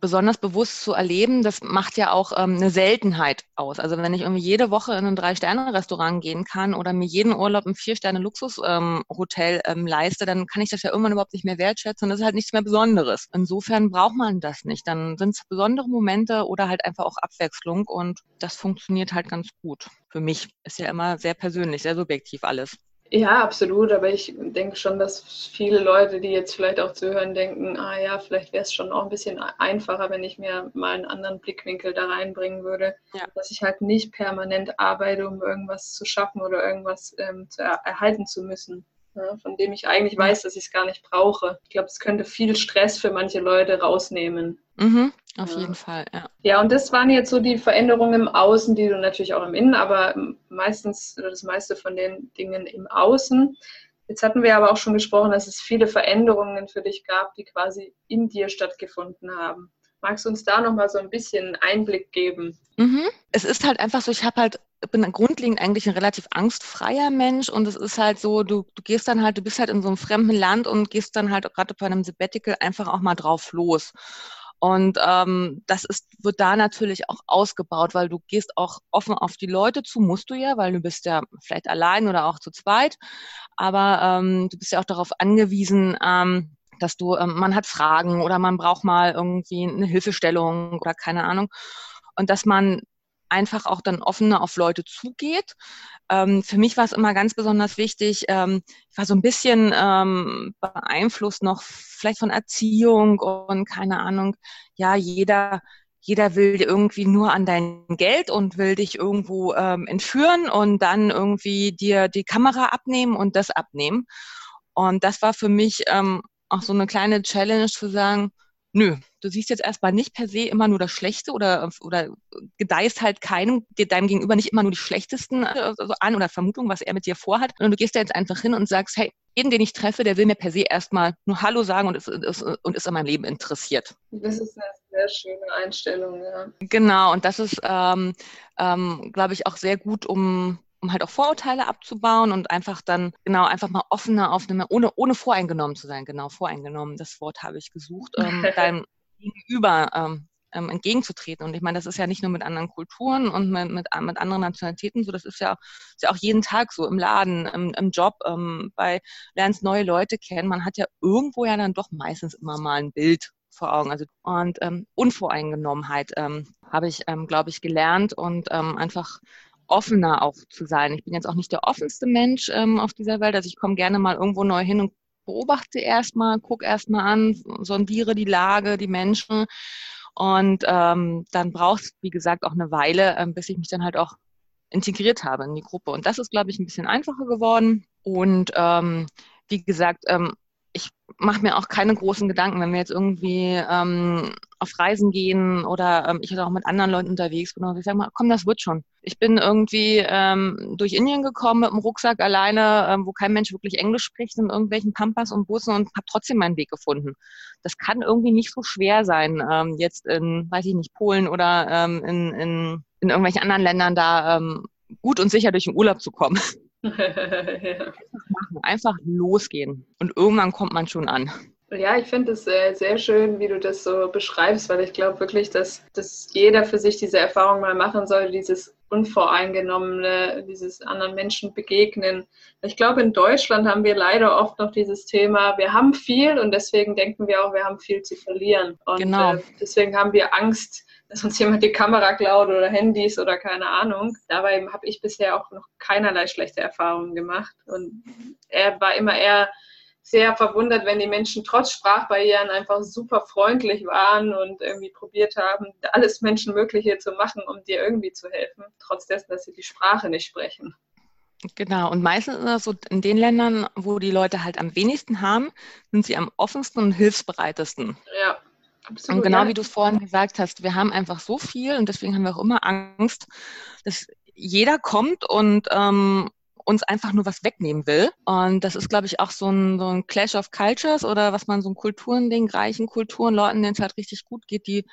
besonders bewusst zu erleben, das macht ja auch ähm, eine Seltenheit aus. Also wenn ich irgendwie jede Woche in ein Drei-Sterne-Restaurant gehen kann oder mir jeden Urlaub ein Vier-Sterne-Luxus-Hotel ähm, ähm, leiste, dann kann ich das ja irgendwann überhaupt nicht mehr wertschätzen. Das ist halt nichts mehr Besonderes. Insofern braucht man das nicht. Dann sind es besondere Momente oder halt einfach auch Abwechslung und das funktioniert halt ganz gut. Für mich ist ja immer sehr persönlich, sehr subjektiv alles. Ja, absolut. Aber ich denke schon, dass viele Leute, die jetzt vielleicht auch zuhören, denken, ah ja, vielleicht wäre es schon auch ein bisschen einfacher, wenn ich mir mal einen anderen Blickwinkel da reinbringen würde. Ja. Dass ich halt nicht permanent arbeite, um irgendwas zu schaffen oder irgendwas ähm, zu er erhalten zu müssen. Ja, von dem ich eigentlich weiß, dass ich es gar nicht brauche. Ich glaube, es könnte viel Stress für manche Leute rausnehmen. Mhm, auf ja. jeden Fall, ja. Ja, und das waren jetzt so die Veränderungen im Außen, die du natürlich auch im Innen, aber meistens oder das meiste von den Dingen im Außen. Jetzt hatten wir aber auch schon gesprochen, dass es viele Veränderungen für dich gab, die quasi in dir stattgefunden haben. Magst du uns da nochmal so ein bisschen Einblick geben? Mhm. Es ist halt einfach so, ich habe halt bin grundlegend eigentlich ein relativ angstfreier Mensch und es ist halt so, du, du gehst dann halt, du bist halt in so einem fremden Land und gehst dann halt gerade bei einem Sabbatical einfach auch mal drauf los. Und ähm, das ist, wird da natürlich auch ausgebaut, weil du gehst auch offen auf die Leute zu, musst du ja, weil du bist ja vielleicht allein oder auch zu zweit. Aber ähm, du bist ja auch darauf angewiesen, ähm, dass du, ähm, man hat Fragen oder man braucht mal irgendwie eine Hilfestellung oder keine Ahnung. Und dass man einfach auch dann offener auf Leute zugeht. Ähm, für mich war es immer ganz besonders wichtig, ähm, ich war so ein bisschen ähm, beeinflusst noch vielleicht von Erziehung und keine Ahnung, ja, jeder, jeder will irgendwie nur an dein Geld und will dich irgendwo ähm, entführen und dann irgendwie dir die Kamera abnehmen und das abnehmen. Und das war für mich ähm, auch so eine kleine Challenge zu sagen, nö, du siehst jetzt erstmal nicht per se immer nur das Schlechte oder, oder gedeihst halt keinem, deinem Gegenüber nicht immer nur die schlechtesten also an oder Vermutungen, was er mit dir vorhat, sondern du gehst da jetzt einfach hin und sagst, hey, jeden, den ich treffe, der will mir per se erstmal nur Hallo sagen und ist, ist, und ist an meinem Leben interessiert. Das ist eine sehr schöne Einstellung, ja. Genau, und das ist, ähm, ähm, glaube ich, auch sehr gut, um um halt auch Vorurteile abzubauen und einfach dann, genau, einfach mal offener aufnehmen, ohne, ohne voreingenommen zu sein. Genau, voreingenommen, das Wort habe ich gesucht, ähm, [LAUGHS] deinem Gegenüber ähm, ähm, entgegenzutreten. Und ich meine, das ist ja nicht nur mit anderen Kulturen und mit, mit, mit anderen Nationalitäten so, das ist ja, ist ja auch jeden Tag so im Laden, im, im Job, ähm, bei lernst neue Leute kennen. Man hat ja irgendwo ja dann doch meistens immer mal ein Bild vor Augen. Also und ähm, Unvoreingenommenheit ähm, habe ich, ähm, glaube ich, gelernt und ähm, einfach offener auch zu sein. Ich bin jetzt auch nicht der offenste Mensch ähm, auf dieser Welt. Also ich komme gerne mal irgendwo neu hin und beobachte erstmal, gucke erstmal an, sondiere die Lage, die Menschen. Und ähm, dann braucht es, wie gesagt, auch eine Weile, ähm, bis ich mich dann halt auch integriert habe in die Gruppe. Und das ist, glaube ich, ein bisschen einfacher geworden. Und ähm, wie gesagt, ähm, ich mache mir auch keine großen Gedanken, wenn wir jetzt irgendwie ähm, auf Reisen gehen oder ähm, ich auch mit anderen Leuten unterwegs bin. Und ich sage mal, komm, das wird schon. Ich bin irgendwie ähm, durch Indien gekommen mit dem Rucksack alleine, ähm, wo kein Mensch wirklich Englisch spricht, in irgendwelchen Pampas und Bussen und habe trotzdem meinen Weg gefunden. Das kann irgendwie nicht so schwer sein, ähm, jetzt in, weiß ich nicht, Polen oder ähm, in, in, in irgendwelchen anderen Ländern da ähm, gut und sicher durch den Urlaub zu kommen. [LAUGHS] ja. Einfach losgehen und irgendwann kommt man schon an. Ja, ich finde es sehr, sehr schön, wie du das so beschreibst, weil ich glaube wirklich, dass, dass jeder für sich diese Erfahrung mal machen soll, dieses Unvoreingenommene, dieses anderen Menschen begegnen. Ich glaube, in Deutschland haben wir leider oft noch dieses Thema, wir haben viel und deswegen denken wir auch, wir haben viel zu verlieren. Und genau. äh, deswegen haben wir Angst, dass uns jemand die Kamera klaut oder Handys oder keine Ahnung. Dabei habe ich bisher auch noch keinerlei schlechte Erfahrungen gemacht. Und er war immer eher sehr verwundert, wenn die Menschen trotz Sprachbarrieren einfach super freundlich waren und irgendwie probiert haben, alles Menschenmögliche zu machen, um dir irgendwie zu helfen, trotz dessen, dass sie die Sprache nicht sprechen. Genau, und meistens ist es so, in den Ländern, wo die Leute halt am wenigsten haben, sind sie am offensten und hilfsbereitesten. Ja, Absolut, und genau ja. wie du es vorhin gesagt hast, wir haben einfach so viel und deswegen haben wir auch immer Angst, dass jeder kommt und ähm, uns einfach nur was wegnehmen will. Und das ist, glaube ich, auch so ein, so ein Clash of Cultures oder was man so ein Kulturending, reichen Kulturen, Leuten, denen es halt richtig gut geht, die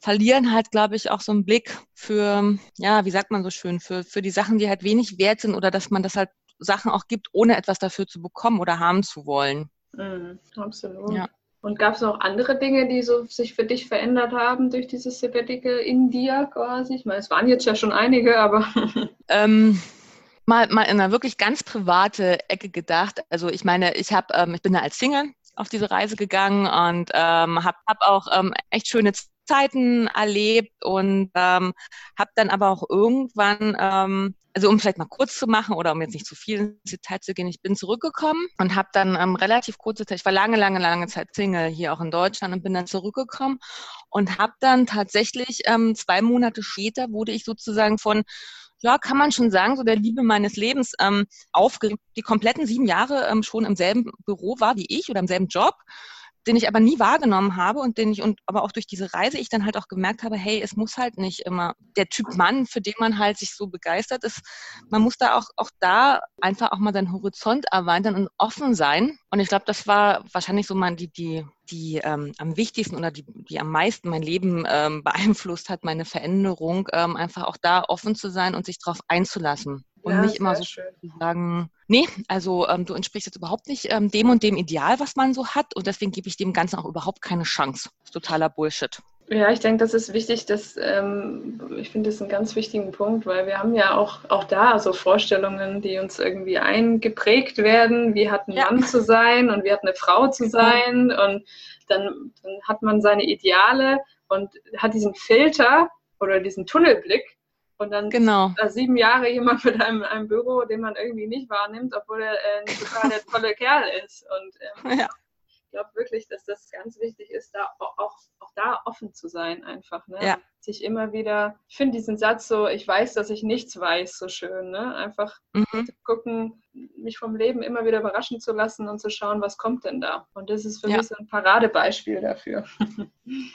verlieren halt, glaube ich, auch so einen Blick für, ja, wie sagt man so schön, für, für die Sachen, die halt wenig wert sind oder dass man das halt Sachen auch gibt, ohne etwas dafür zu bekommen oder haben zu wollen. Mhm, absolut. Ja. Und gab es noch andere Dinge, die so sich für dich verändert haben durch dieses Sabbatical in dir quasi? Ich meine, es waren jetzt ja schon einige, aber. ähm, mal, mal in einer wirklich ganz private Ecke gedacht. Also ich meine, ich habe, ähm, ich bin da als Single auf diese Reise gegangen und ähm, habe hab auch ähm, echt schöne Zeiten erlebt und ähm, habe dann aber auch irgendwann, ähm, also um vielleicht mal kurz zu machen oder um jetzt nicht zu viel ins Detail zu gehen, ich bin zurückgekommen und habe dann ähm, relativ kurze Zeit, ich war lange, lange, lange Zeit Single hier auch in Deutschland und bin dann zurückgekommen und habe dann tatsächlich ähm, zwei Monate später wurde ich sozusagen von ja, kann man schon sagen, so der Liebe meines Lebens ähm, aufgeregt, die kompletten sieben Jahre ähm, schon im selben Büro war wie ich oder im selben Job den ich aber nie wahrgenommen habe und den ich und aber auch durch diese Reise ich dann halt auch gemerkt habe, hey, es muss halt nicht immer der Typ Mann, für den man halt sich so begeistert ist. Man muss da auch auch da einfach auch mal seinen Horizont erweitern und offen sein. Und ich glaube, das war wahrscheinlich so mal die die die ähm, am wichtigsten oder die, die am meisten mein Leben ähm, [LAUGHS] beeinflusst hat, meine Veränderung, ähm, einfach auch da offen zu sein und sich darauf einzulassen. Und ja, nicht immer so schön. zu sagen, nee, also ähm, du entsprichst jetzt überhaupt nicht ähm, dem und dem Ideal, was man so hat. Und deswegen gebe ich dem Ganzen auch überhaupt keine Chance. Das ist totaler Bullshit. Ja, ich denke, das ist wichtig, dass ähm, ich finde das einen ganz wichtigen Punkt, weil wir haben ja auch, auch da so Vorstellungen, die uns irgendwie eingeprägt werden, wie hat ein ja. Mann zu sein und wie hat eine Frau zu genau. sein und dann, dann hat man seine Ideale und hat diesen Filter oder diesen Tunnelblick und dann genau. sieben Jahre jemand mit einem, einem Büro, den man irgendwie nicht wahrnimmt, obwohl er äh, ein total der tolle Kerl ist. Und ähm, [LAUGHS] ja. ich glaube wirklich, dass das ganz wichtig ist, da auch da offen zu sein, einfach. Ne? Ja. Sich immer wieder, ich finde diesen Satz so, ich weiß, dass ich nichts weiß, so schön. Ne? Einfach mhm. gucken, mich vom Leben immer wieder überraschen zu lassen und zu schauen, was kommt denn da. Und das ist für ja. mich so ein Paradebeispiel dafür. [LAUGHS]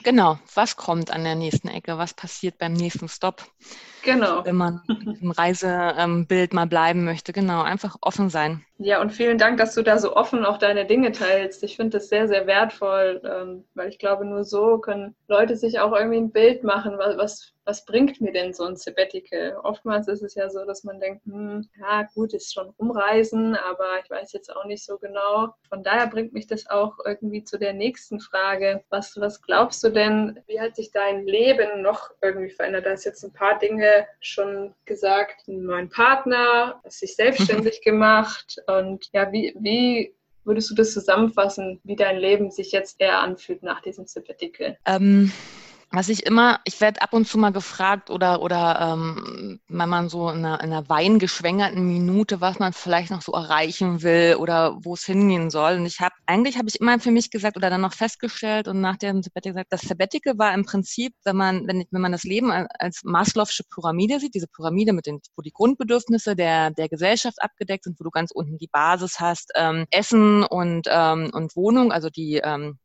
Genau, was kommt an der nächsten Ecke, was passiert beim nächsten Stopp. Genau. Wenn man im Reisebild mal bleiben möchte. Genau, einfach offen sein. Ja, und vielen Dank, dass du da so offen auch deine Dinge teilst. Ich finde das sehr, sehr wertvoll, ähm, weil ich glaube, nur so können Leute sich auch irgendwie ein Bild machen, was, was was bringt mir denn so ein Sabbatical? Oftmals ist es ja so, dass man denkt, hm, ja gut, ist schon rumreisen, aber ich weiß jetzt auch nicht so genau. Von daher bringt mich das auch irgendwie zu der nächsten Frage. Was, was glaubst du denn, wie hat sich dein Leben noch irgendwie verändert? Da hast jetzt ein paar Dinge schon gesagt. Neuen Partner, hast dich selbstständig [LAUGHS] gemacht und ja, wie, wie würdest du das zusammenfassen, wie dein Leben sich jetzt eher anfühlt nach diesem Sabbatical? Ähm was ich immer, ich werde ab und zu mal gefragt oder, oder ähm, wenn man so in einer, in einer weingeschwängerten Minute, was man vielleicht noch so erreichen will oder wo es hingehen soll. Und ich habe, eigentlich habe ich immer für mich gesagt oder dann noch festgestellt und nach dem Sabbatical gesagt, das Sabbatical war im Prinzip, wenn man, wenn, wenn man das Leben als Maslow'sche Pyramide sieht, diese Pyramide mit den, wo die Grundbedürfnisse der, der Gesellschaft abgedeckt sind, wo du ganz unten die Basis hast, ähm, Essen und, ähm, und Wohnung, also die ähm,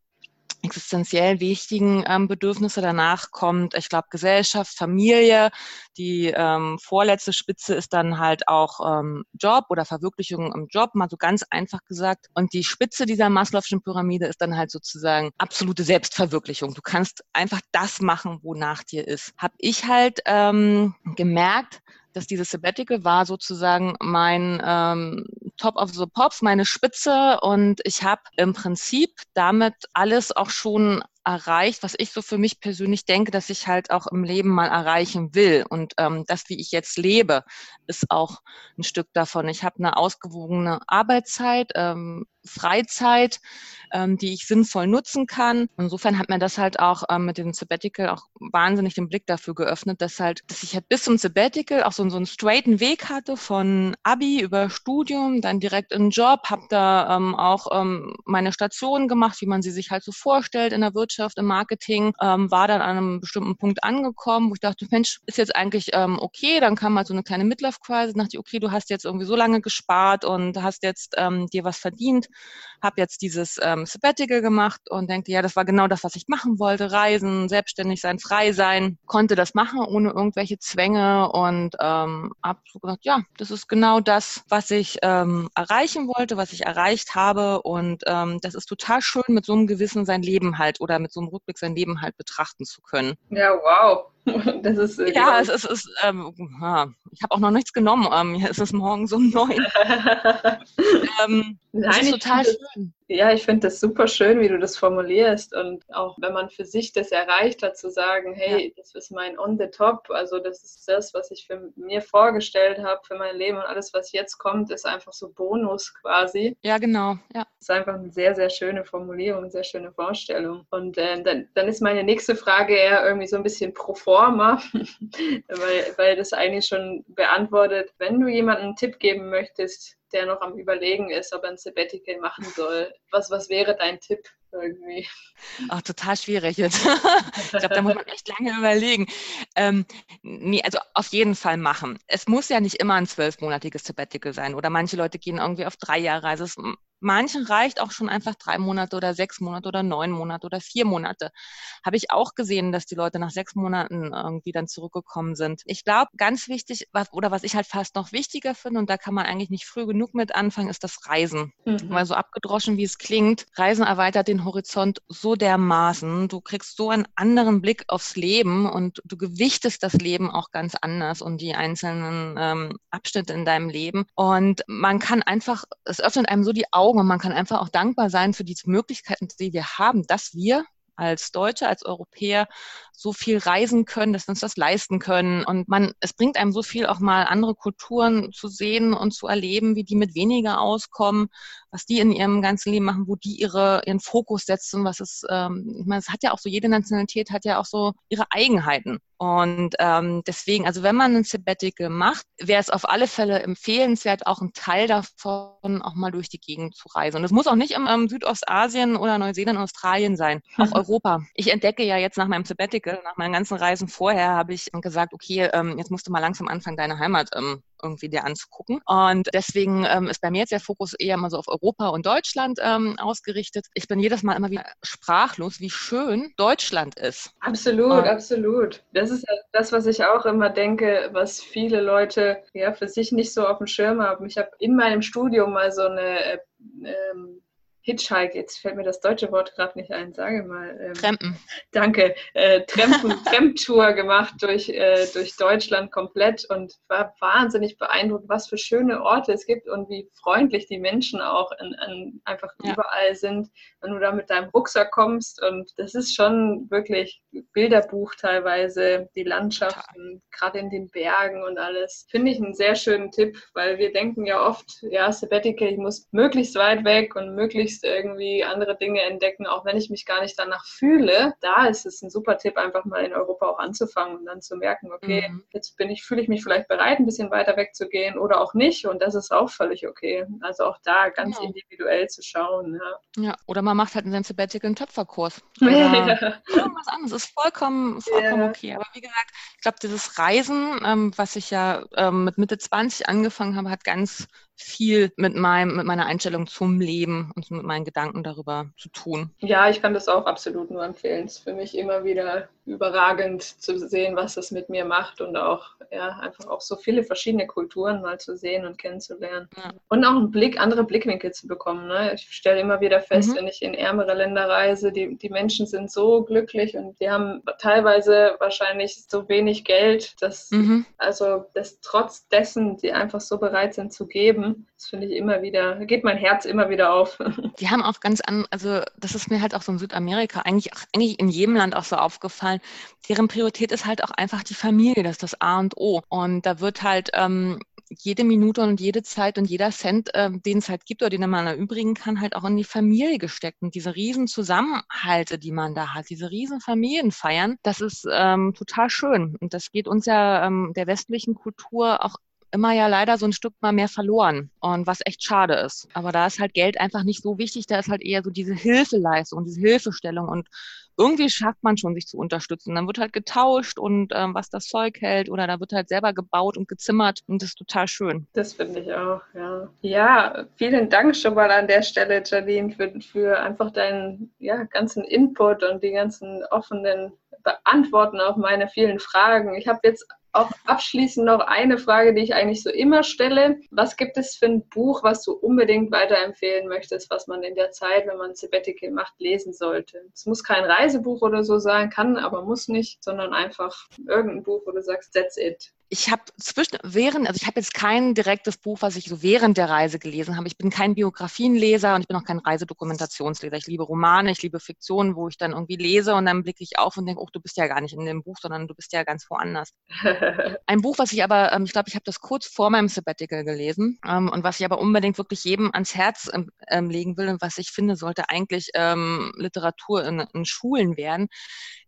existenziell wichtigen ähm, Bedürfnisse. Danach kommt, ich glaube, Gesellschaft, Familie. Die ähm, vorletzte Spitze ist dann halt auch ähm, Job oder Verwirklichung im Job, mal so ganz einfach gesagt. Und die Spitze dieser Maslow'schen Pyramide ist dann halt sozusagen absolute Selbstverwirklichung. Du kannst einfach das machen, wonach dir ist. Hab ich halt ähm, gemerkt, dass dieses Sabbatical war sozusagen mein ähm, Top of the Pops, meine Spitze und ich habe im Prinzip damit alles auch schon erreicht, was ich so für mich persönlich denke, dass ich halt auch im Leben mal erreichen will. Und ähm, das, wie ich jetzt lebe, ist auch ein Stück davon. Ich habe eine ausgewogene Arbeitszeit, ähm, Freizeit, ähm, die ich sinnvoll nutzen kann. Insofern hat mir das halt auch ähm, mit dem Sabbatical auch wahnsinnig den Blick dafür geöffnet, dass halt, dass ich halt bis zum Sabbatical auch so, so einen straighten Weg hatte von Abi über Studium, dann direkt in Job, habe da ähm, auch ähm, meine Stationen gemacht, wie man sie sich halt so vorstellt in der Wirtschaft, im Marketing, ähm, war dann an einem bestimmten Punkt angekommen, wo ich dachte, Mensch, ist jetzt eigentlich ähm, okay, dann kam halt so eine kleine Midlife-Crisis, dachte ich, okay, du hast jetzt irgendwie so lange gespart und hast jetzt ähm, dir was verdient, habe jetzt dieses ähm, Sabbatical gemacht und denke, ja, das war genau das, was ich machen wollte, reisen, selbstständig sein, frei sein, konnte das machen ohne irgendwelche Zwänge und ähm, habe so gesagt, ja, das ist genau das, was ich ähm, erreichen wollte, was ich erreicht habe und ähm, das ist total schön, mit so einem Gewissen sein Leben halt oder mit so einem Rückblick sein Leben halt betrachten zu können. Ja, wow. [LAUGHS] Das ist, äh, ja, es ist, es ist ähm, ich habe auch noch nichts genommen. Ähm, es ist morgen so um neun. [LAUGHS] ähm, Nein, ist total schön. Ja, ich finde das super schön, wie du das formulierst. Und auch wenn man für sich das erreicht hat, zu sagen, hey, ja. das ist mein On the Top, also das ist das, was ich für mir vorgestellt habe für mein Leben und alles, was jetzt kommt, ist einfach so Bonus quasi. Ja, genau. Ja. Das ist einfach eine sehr, sehr schöne Formulierung, eine sehr schöne Vorstellung. Und äh, dann, dann ist meine nächste Frage eher irgendwie so ein bisschen pro forma, [LAUGHS] weil, weil das eigentlich schon beantwortet. Wenn du jemandem einen Tipp geben möchtest, der noch am Überlegen ist, ob er ein Sabbatical machen soll. Was, was wäre dein Tipp irgendwie? Ach, total schwierig jetzt. [LAUGHS] ich glaube, da muss man echt lange überlegen. Ähm, nee, also auf jeden Fall machen. Es muss ja nicht immer ein zwölfmonatiges Sabbatical sein oder manche Leute gehen irgendwie auf drei Jahre. Es Manchen reicht auch schon einfach drei Monate oder sechs Monate oder neun Monate oder vier Monate. Habe ich auch gesehen, dass die Leute nach sechs Monaten irgendwie dann zurückgekommen sind. Ich glaube, ganz wichtig, was, oder was ich halt fast noch wichtiger finde, und da kann man eigentlich nicht früh genug mit anfangen, ist das Reisen. Mhm. Weil so abgedroschen, wie es klingt, Reisen erweitert den Horizont so dermaßen. Du kriegst so einen anderen Blick aufs Leben und du gewichtest das Leben auch ganz anders und die einzelnen ähm, Abschnitte in deinem Leben. Und man kann einfach, es öffnet einem so die Augen, und man kann einfach auch dankbar sein für diese Möglichkeiten, die wir haben, dass wir als Deutsche, als Europäer so viel reisen können, dass wir uns das leisten können. Und man, es bringt einem so viel auch mal andere Kulturen zu sehen und zu erleben, wie die mit weniger auskommen, was die in ihrem ganzen Leben machen, wo die ihre, ihren Fokus setzen, was es, ähm, ich meine, es hat ja auch so, jede Nationalität hat ja auch so ihre Eigenheiten. Und ähm, deswegen, also wenn man ein Sabbatical macht, wäre es auf alle Fälle empfehlenswert, auch ein Teil davon auch mal durch die Gegend zu reisen. Und es muss auch nicht im, im Südostasien oder Neuseeland, Australien sein, auch [LAUGHS] Europa. Ich entdecke ja jetzt nach meinem Sabbatical, nach meinen ganzen Reisen vorher, habe ich gesagt, okay, ähm, jetzt musst du mal langsam anfangen, deine Heimat ähm, irgendwie dir anzugucken. Und deswegen ähm, ist bei mir jetzt der Fokus eher mal so auf Europa und Deutschland ähm, ausgerichtet. Ich bin jedes Mal immer wieder sprachlos, wie schön Deutschland ist. Absolut, und absolut. Das ist das, was ich auch immer denke, was viele Leute ja für sich nicht so auf dem Schirm haben. Ich habe in meinem Studium mal so eine äh, ähm, Hitchhike, jetzt fällt mir das deutsche Wort gerade nicht ein, sage mal. Ähm, Trampen. Danke. Äh, Trampen, [LAUGHS] Tramp-Tour gemacht durch, äh, durch Deutschland komplett und war wahnsinnig beeindruckt, was für schöne Orte es gibt und wie freundlich die Menschen auch in, in einfach ja. überall sind, wenn du da mit deinem Rucksack kommst. Und das ist schon wirklich Bilderbuch teilweise, die Landschaften, gerade in den Bergen und alles. Finde ich einen sehr schönen Tipp, weil wir denken ja oft, ja, Sabbatical, ich muss möglichst weit weg und möglichst möglichst irgendwie andere Dinge entdecken, auch wenn ich mich gar nicht danach fühle. Da ist es ein super Tipp, einfach mal in Europa auch anzufangen und dann zu merken, okay, mhm. jetzt bin ich, fühle ich mich vielleicht bereit, ein bisschen weiter wegzugehen oder auch nicht. Und das ist auch völlig okay. Also auch da ganz ja. individuell zu schauen. Ja. ja, oder man macht halt einen Sabbatical einen Töpferkurs. [LAUGHS] Oder ja. irgendwas anderes. Ist vollkommen, vollkommen ja. okay. Aber wie gesagt, ich glaube, dieses Reisen, ähm, was ich ja ähm, mit Mitte 20 angefangen habe, hat ganz viel mit meinem, mit meiner Einstellung zum Leben und mit meinen Gedanken darüber zu tun. Ja, ich kann das auch absolut nur empfehlen. Es ist für mich immer wieder überragend zu sehen, was das mit mir macht und auch ja, einfach auch so viele verschiedene Kulturen mal zu sehen und kennenzulernen. Ja. Und auch einen Blick, andere Blickwinkel zu bekommen. Ne? Ich stelle immer wieder fest, mhm. wenn ich in ärmere Länder reise, die, die Menschen sind so glücklich und die haben teilweise wahrscheinlich so wenig Geld, dass mhm. also dass trotz dessen die einfach so bereit sind zu geben. Das finde ich immer wieder, geht mein Herz immer wieder auf. [LAUGHS] Die haben auch ganz an, also das ist mir halt auch so in Südamerika, eigentlich, eigentlich in jedem Land auch so aufgefallen, deren Priorität ist halt auch einfach die Familie, das ist das A und O. Und da wird halt ähm, jede Minute und jede Zeit und jeder Cent, äh, den es halt gibt oder den man erübrigen kann, halt auch in die Familie gesteckt. Und diese riesen Zusammenhalte, die man da hat, diese riesen Familienfeiern, das ist ähm, total schön. Und das geht uns ja ähm, der westlichen Kultur auch immer ja leider so ein Stück mal mehr verloren und was echt schade ist. Aber da ist halt Geld einfach nicht so wichtig, da ist halt eher so diese Hilfeleistung, diese Hilfestellung und irgendwie schafft man schon, sich zu unterstützen. Dann wird halt getauscht und ähm, was das Zeug hält oder da wird halt selber gebaut und gezimmert und das ist total schön. Das finde ich auch, ja. Ja, vielen Dank schon mal an der Stelle, Jadine, für, für einfach deinen ja, ganzen Input und die ganzen offenen Beantworten auf meine vielen Fragen. Ich habe jetzt auch abschließend noch eine Frage, die ich eigentlich so immer stelle. Was gibt es für ein Buch, was du unbedingt weiterempfehlen möchtest, was man in der Zeit, wenn man Sabbatical macht, lesen sollte? Es muss kein Reisebuch oder so sein, kann, aber muss nicht, sondern einfach irgendein Buch, wo du sagst, that's it. Ich habe zwischen, während, also ich habe jetzt kein direktes Buch, was ich so während der Reise gelesen habe. Ich bin kein Biografienleser und ich bin auch kein Reisedokumentationsleser. Ich liebe Romane, ich liebe Fiktionen, wo ich dann irgendwie lese und dann blicke ich auf und denke, oh, du bist ja gar nicht in dem Buch, sondern du bist ja ganz woanders. [LAUGHS] Ein Buch, was ich aber, ähm, ich glaube, ich habe das kurz vor meinem Sabbatical gelesen ähm, und was ich aber unbedingt wirklich jedem ans Herz ähm, ähm legen will und was ich finde, sollte eigentlich ähm, Literatur in, in, Schulen werden,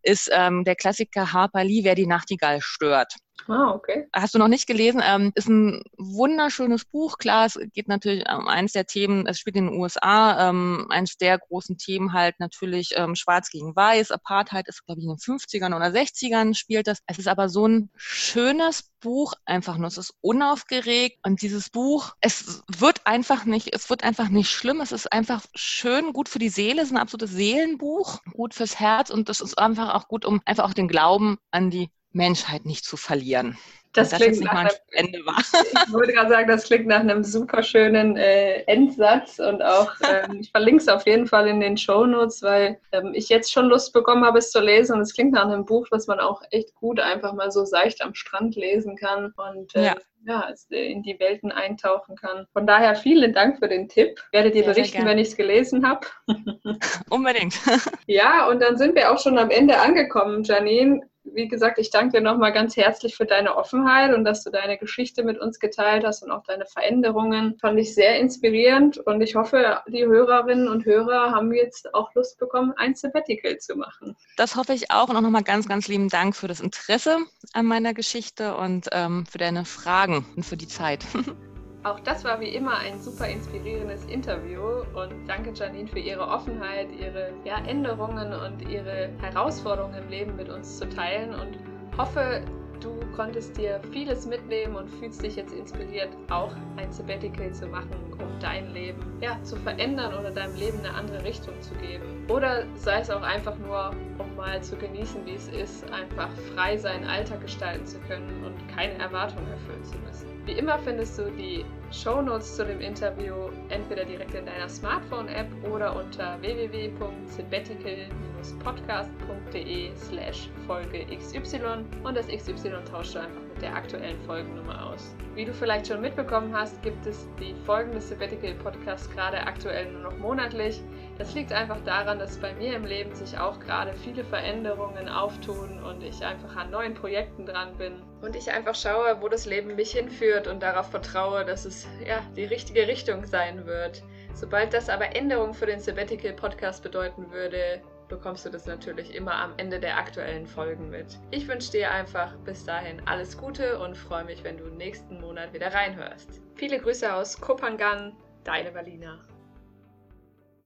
ist ähm, der Klassiker Harper Lee, Wer die Nachtigall stört. Ah, okay. Hast du noch nicht gelesen? Ähm, ist ein wunderschönes Buch. Klar, es geht natürlich um eines der Themen, es spielt in den USA, ähm, eines der großen Themen halt natürlich ähm, Schwarz gegen Weiß. Apartheid ist, glaube ich, in den 50ern oder 60ern spielt das. Es ist aber so ein schönes Buch, einfach nur. Es ist unaufgeregt und dieses Buch, es wird einfach nicht, es wird einfach nicht schlimm. Es ist einfach schön, gut für die Seele. Es ist ein absolutes Seelenbuch, gut fürs Herz und das ist einfach auch gut, um einfach auch den Glauben an die Menschheit nicht zu verlieren. Das, das klingt nach einem, Ende war. [LAUGHS] Ich wollte gerade sagen, das klingt nach einem super schönen äh, Endsatz und auch, ähm, ich verlinke es auf jeden Fall in den Show Notes, weil ähm, ich jetzt schon Lust bekommen habe, es zu lesen und es klingt nach einem Buch, das man auch echt gut einfach mal so seicht am Strand lesen kann und äh, ja. ja äh, in die Welten eintauchen kann. Von daher vielen Dank für den Tipp. Ich werde dir ja, berichten, wenn ich es gelesen habe. [LAUGHS] [LAUGHS] Unbedingt. ja, und dann sind wir auch schon am Ende angekommen, Janine wie gesagt, ich danke dir nochmal ganz herzlich für deine Offenheit und dass du deine Geschichte mit uns geteilt hast und auch deine Veränderungen. Fand ich sehr inspirierend und ich hoffe, die Hörerinnen und Hörer haben jetzt auch Lust bekommen, ein Sabbatical zu machen. Das hoffe ich auch und auch nochmal ganz, ganz lieben Dank für das Interesse an meiner Geschichte und ähm, für deine Fragen und für die Zeit. [LAUGHS] Auch das war wie immer ein super inspirierendes Interview und danke Janine für ihre Offenheit, ihre ja, Änderungen und ihre Herausforderungen im Leben mit uns zu teilen und hoffe, du konntest dir vieles mitnehmen und fühlst dich jetzt inspiriert, auch ein Sabbatical zu machen, um dein Leben ja, zu verändern oder deinem Leben eine andere Richtung zu geben. Oder sei es auch einfach nur, um mal zu genießen, wie es ist, einfach frei seinen Alltag gestalten zu können und keine Erwartungen erfüllen zu müssen. Wie immer findest du die Shownotes zu dem Interview entweder direkt in deiner Smartphone-App oder unter www.sabbatical-podcast.de slash Folge XY und das XY tauscht du einfach mit der aktuellen Folgennummer aus. Wie du vielleicht schon mitbekommen hast, gibt es die Folgen des Sabbatical Podcasts gerade aktuell nur noch monatlich. Das liegt einfach daran, dass bei mir im Leben sich auch gerade viele Veränderungen auftun und ich einfach an neuen Projekten dran bin und ich einfach schaue, wo das Leben mich hinführt und darauf vertraue, dass es ja die richtige Richtung sein wird. Sobald das aber Änderungen für den Sabbatical Podcast bedeuten würde, bekommst du das natürlich immer am Ende der aktuellen Folgen mit. Ich wünsche dir einfach bis dahin alles Gute und freue mich, wenn du nächsten Monat wieder reinhörst. Viele Grüße aus Kopangan, deine Valina.